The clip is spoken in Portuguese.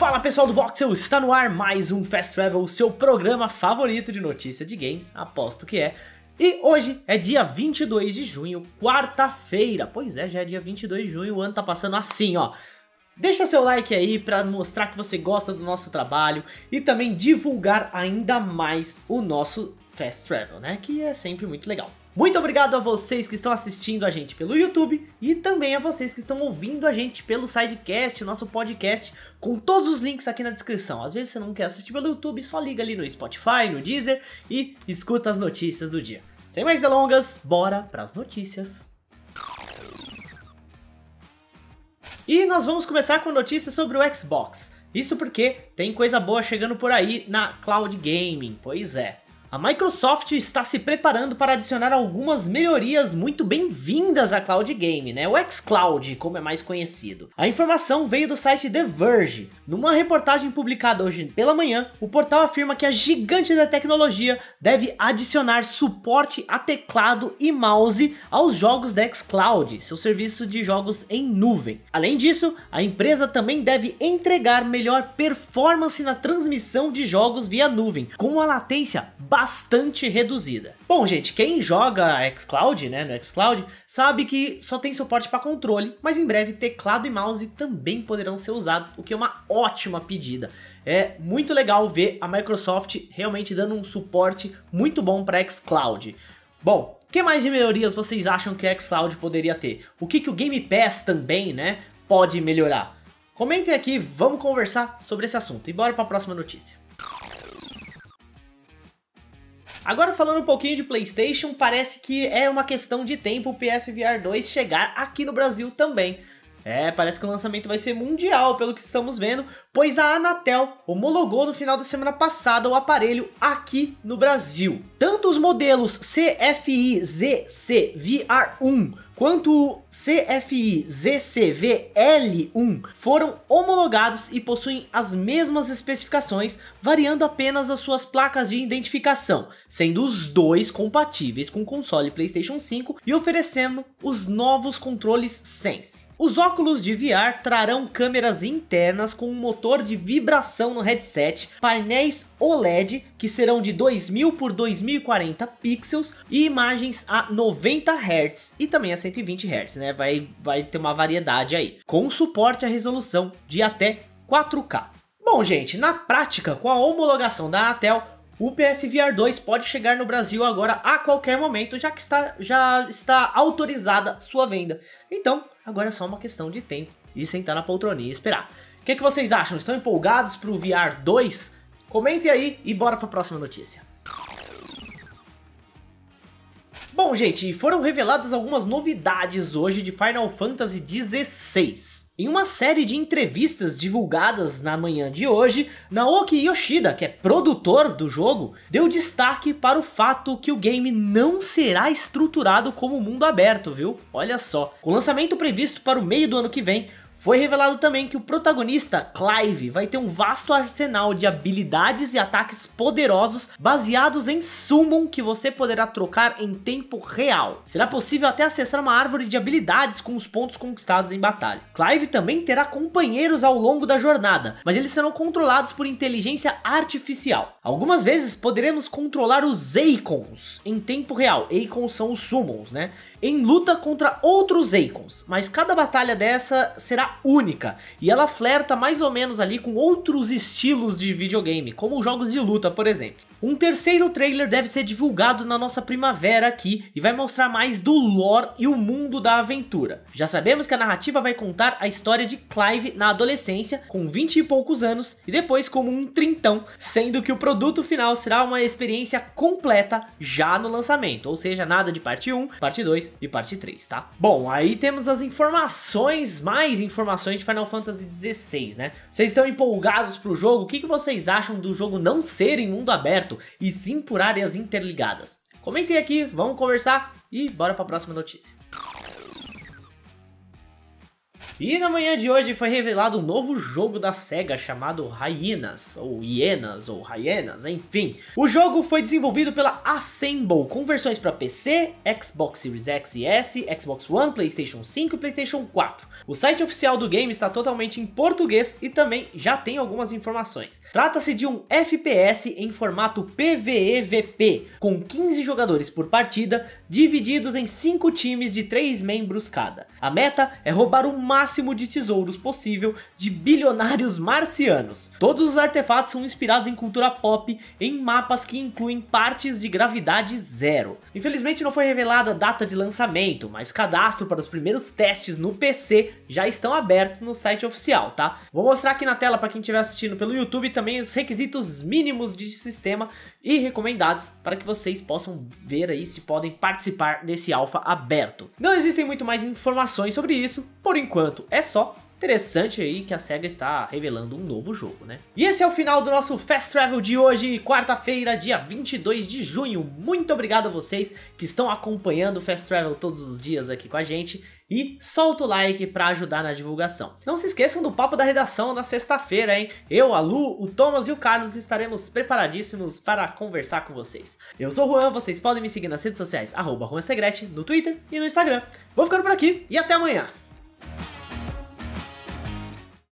Fala pessoal do Voxel, está no ar mais um Fast Travel, o seu programa favorito de notícia de games, aposto que é. E hoje é dia 22 de junho, quarta-feira. Pois é, já é dia 22 de junho, o ano tá passando assim, ó. Deixa seu like aí para mostrar que você gosta do nosso trabalho e também divulgar ainda mais o nosso Fast Travel, né? Que é sempre muito legal. Muito obrigado a vocês que estão assistindo a gente pelo YouTube e também a vocês que estão ouvindo a gente pelo Sidecast, nosso podcast, com todos os links aqui na descrição. Às vezes você não quer assistir pelo YouTube, só liga ali no Spotify, no Deezer e escuta as notícias do dia. Sem mais delongas, bora para as notícias. E nós vamos começar com notícias sobre o Xbox. Isso porque tem coisa boa chegando por aí na Cloud Gaming, pois é. A Microsoft está se preparando para adicionar algumas melhorias muito bem-vindas à cloud game, né? O xCloud, como é mais conhecido. A informação veio do site The Verge. Numa reportagem publicada hoje pela manhã, o portal afirma que a gigante da tecnologia deve adicionar suporte a teclado e mouse aos jogos da xCloud, seu serviço de jogos em nuvem. Além disso, a empresa também deve entregar melhor performance na transmissão de jogos via nuvem, com uma latência bastante reduzida. Bom, gente, quem joga xCloud, né, no xCloud, sabe que só tem suporte para controle, mas em breve teclado e mouse também poderão ser usados, o que é uma ótima pedida. É muito legal ver a Microsoft realmente dando um suporte muito bom para xCloud. Bom, que mais de melhorias vocês acham que o xCloud poderia ter? O que, que o Game Pass também, né, pode melhorar? Comentem aqui, vamos conversar sobre esse assunto. E bora para a próxima notícia. Agora falando um pouquinho de Playstation, parece que é uma questão de tempo o PSVR 2 chegar aqui no Brasil também. É, parece que o lançamento vai ser mundial, pelo que estamos vendo, pois a Anatel homologou no final da semana passada o aparelho aqui no Brasil. Tanto os modelos CFI ZC VR1 quanto o CFI ZCV-L1 foram homologados e possuem as mesmas especificações, variando apenas as suas placas de identificação, sendo os dois compatíveis com o console PlayStation 5 e oferecendo os novos controles Sense. Os óculos de VR trarão câmeras internas com um motor de vibração no headset, painéis OLED que serão de 2000 por 2040 pixels e imagens a 90 Hz e também a 120 Hz, né? Vai, vai ter uma variedade aí, com suporte à resolução de até 4K. Bom, gente, na prática, com a homologação da Anatel, o PSVR 2 pode chegar no Brasil agora a qualquer momento, já que está, já está autorizada sua venda. Então, agora é só uma questão de tempo e sentar na poltroninha e esperar. O que, que vocês acham? Estão empolgados para o VR 2? Comentem aí e bora para a próxima notícia. Bom, gente, foram reveladas algumas novidades hoje de Final Fantasy XVI. Em uma série de entrevistas divulgadas na manhã de hoje, Naoki Yoshida, que é produtor do jogo, deu destaque para o fato que o game não será estruturado como mundo aberto, viu? Olha só. Com o lançamento previsto para o meio do ano que vem, foi revelado também que o protagonista, Clive, vai ter um vasto arsenal de habilidades e ataques poderosos baseados em Summon que você poderá trocar em tempo real. Será possível até acessar uma árvore de habilidades com os pontos conquistados em batalha. Clive também terá companheiros ao longo da jornada, mas eles serão controlados por inteligência artificial. Algumas vezes poderemos controlar os Eikons em tempo real. Eikons são os Summons, né? Em luta contra outros Eikons, mas cada batalha dessa será única. E ela flerta mais ou menos ali com outros estilos de videogame, como jogos de luta, por exemplo. Um terceiro trailer deve ser divulgado na nossa primavera aqui e vai mostrar mais do lore e o mundo da aventura. Já sabemos que a narrativa vai contar a história de Clive na adolescência, com 20 e poucos anos, e depois como um trintão, sendo que o produto final será uma experiência completa já no lançamento, ou seja, nada de parte 1, parte 2 e parte 3, tá? Bom, aí temos as informações, mais informações de Final Fantasy XVI, né? Vocês estão empolgados pro jogo? O que, que vocês acham do jogo não ser em mundo aberto? E sim por áreas interligadas. Comentem aqui, vamos conversar e bora para a próxima notícia. E na manhã de hoje foi revelado um novo jogo da SEGA chamado Hyenas, ou Hienas, ou Hyenas, enfim. O jogo foi desenvolvido pela Assemble, com versões para PC, Xbox Series X e S, Xbox One, Playstation 5 e Playstation 4. O site oficial do game está totalmente em português e também já tem algumas informações. Trata-se de um FPS em formato PvEVP, com 15 jogadores por partida, divididos em 5 times de 3 membros cada. A meta é roubar o máximo de tesouros possível de bilionários marcianos. Todos os artefatos são inspirados em cultura pop, em mapas que incluem partes de gravidade zero. Infelizmente não foi revelada a data de lançamento, mas cadastro para os primeiros testes no PC já estão abertos no site oficial, tá? Vou mostrar aqui na tela para quem estiver assistindo pelo YouTube também os requisitos mínimos de sistema e recomendados para que vocês possam ver aí se podem participar desse alfa aberto. Não existem muito mais informações sobre isso, por enquanto é só Interessante aí que a SEGA está revelando um novo jogo, né? E esse é o final do nosso Fast Travel de hoje, quarta-feira, dia 22 de junho. Muito obrigado a vocês que estão acompanhando o Fast Travel todos os dias aqui com a gente. E solta o like para ajudar na divulgação. Não se esqueçam do papo da redação na sexta-feira, hein? Eu, a Lu, o Thomas e o Carlos estaremos preparadíssimos para conversar com vocês. Eu sou o Juan, vocês podem me seguir nas redes sociais, arroba Juan Segrete, no Twitter e no Instagram. Vou ficando por aqui e até amanhã!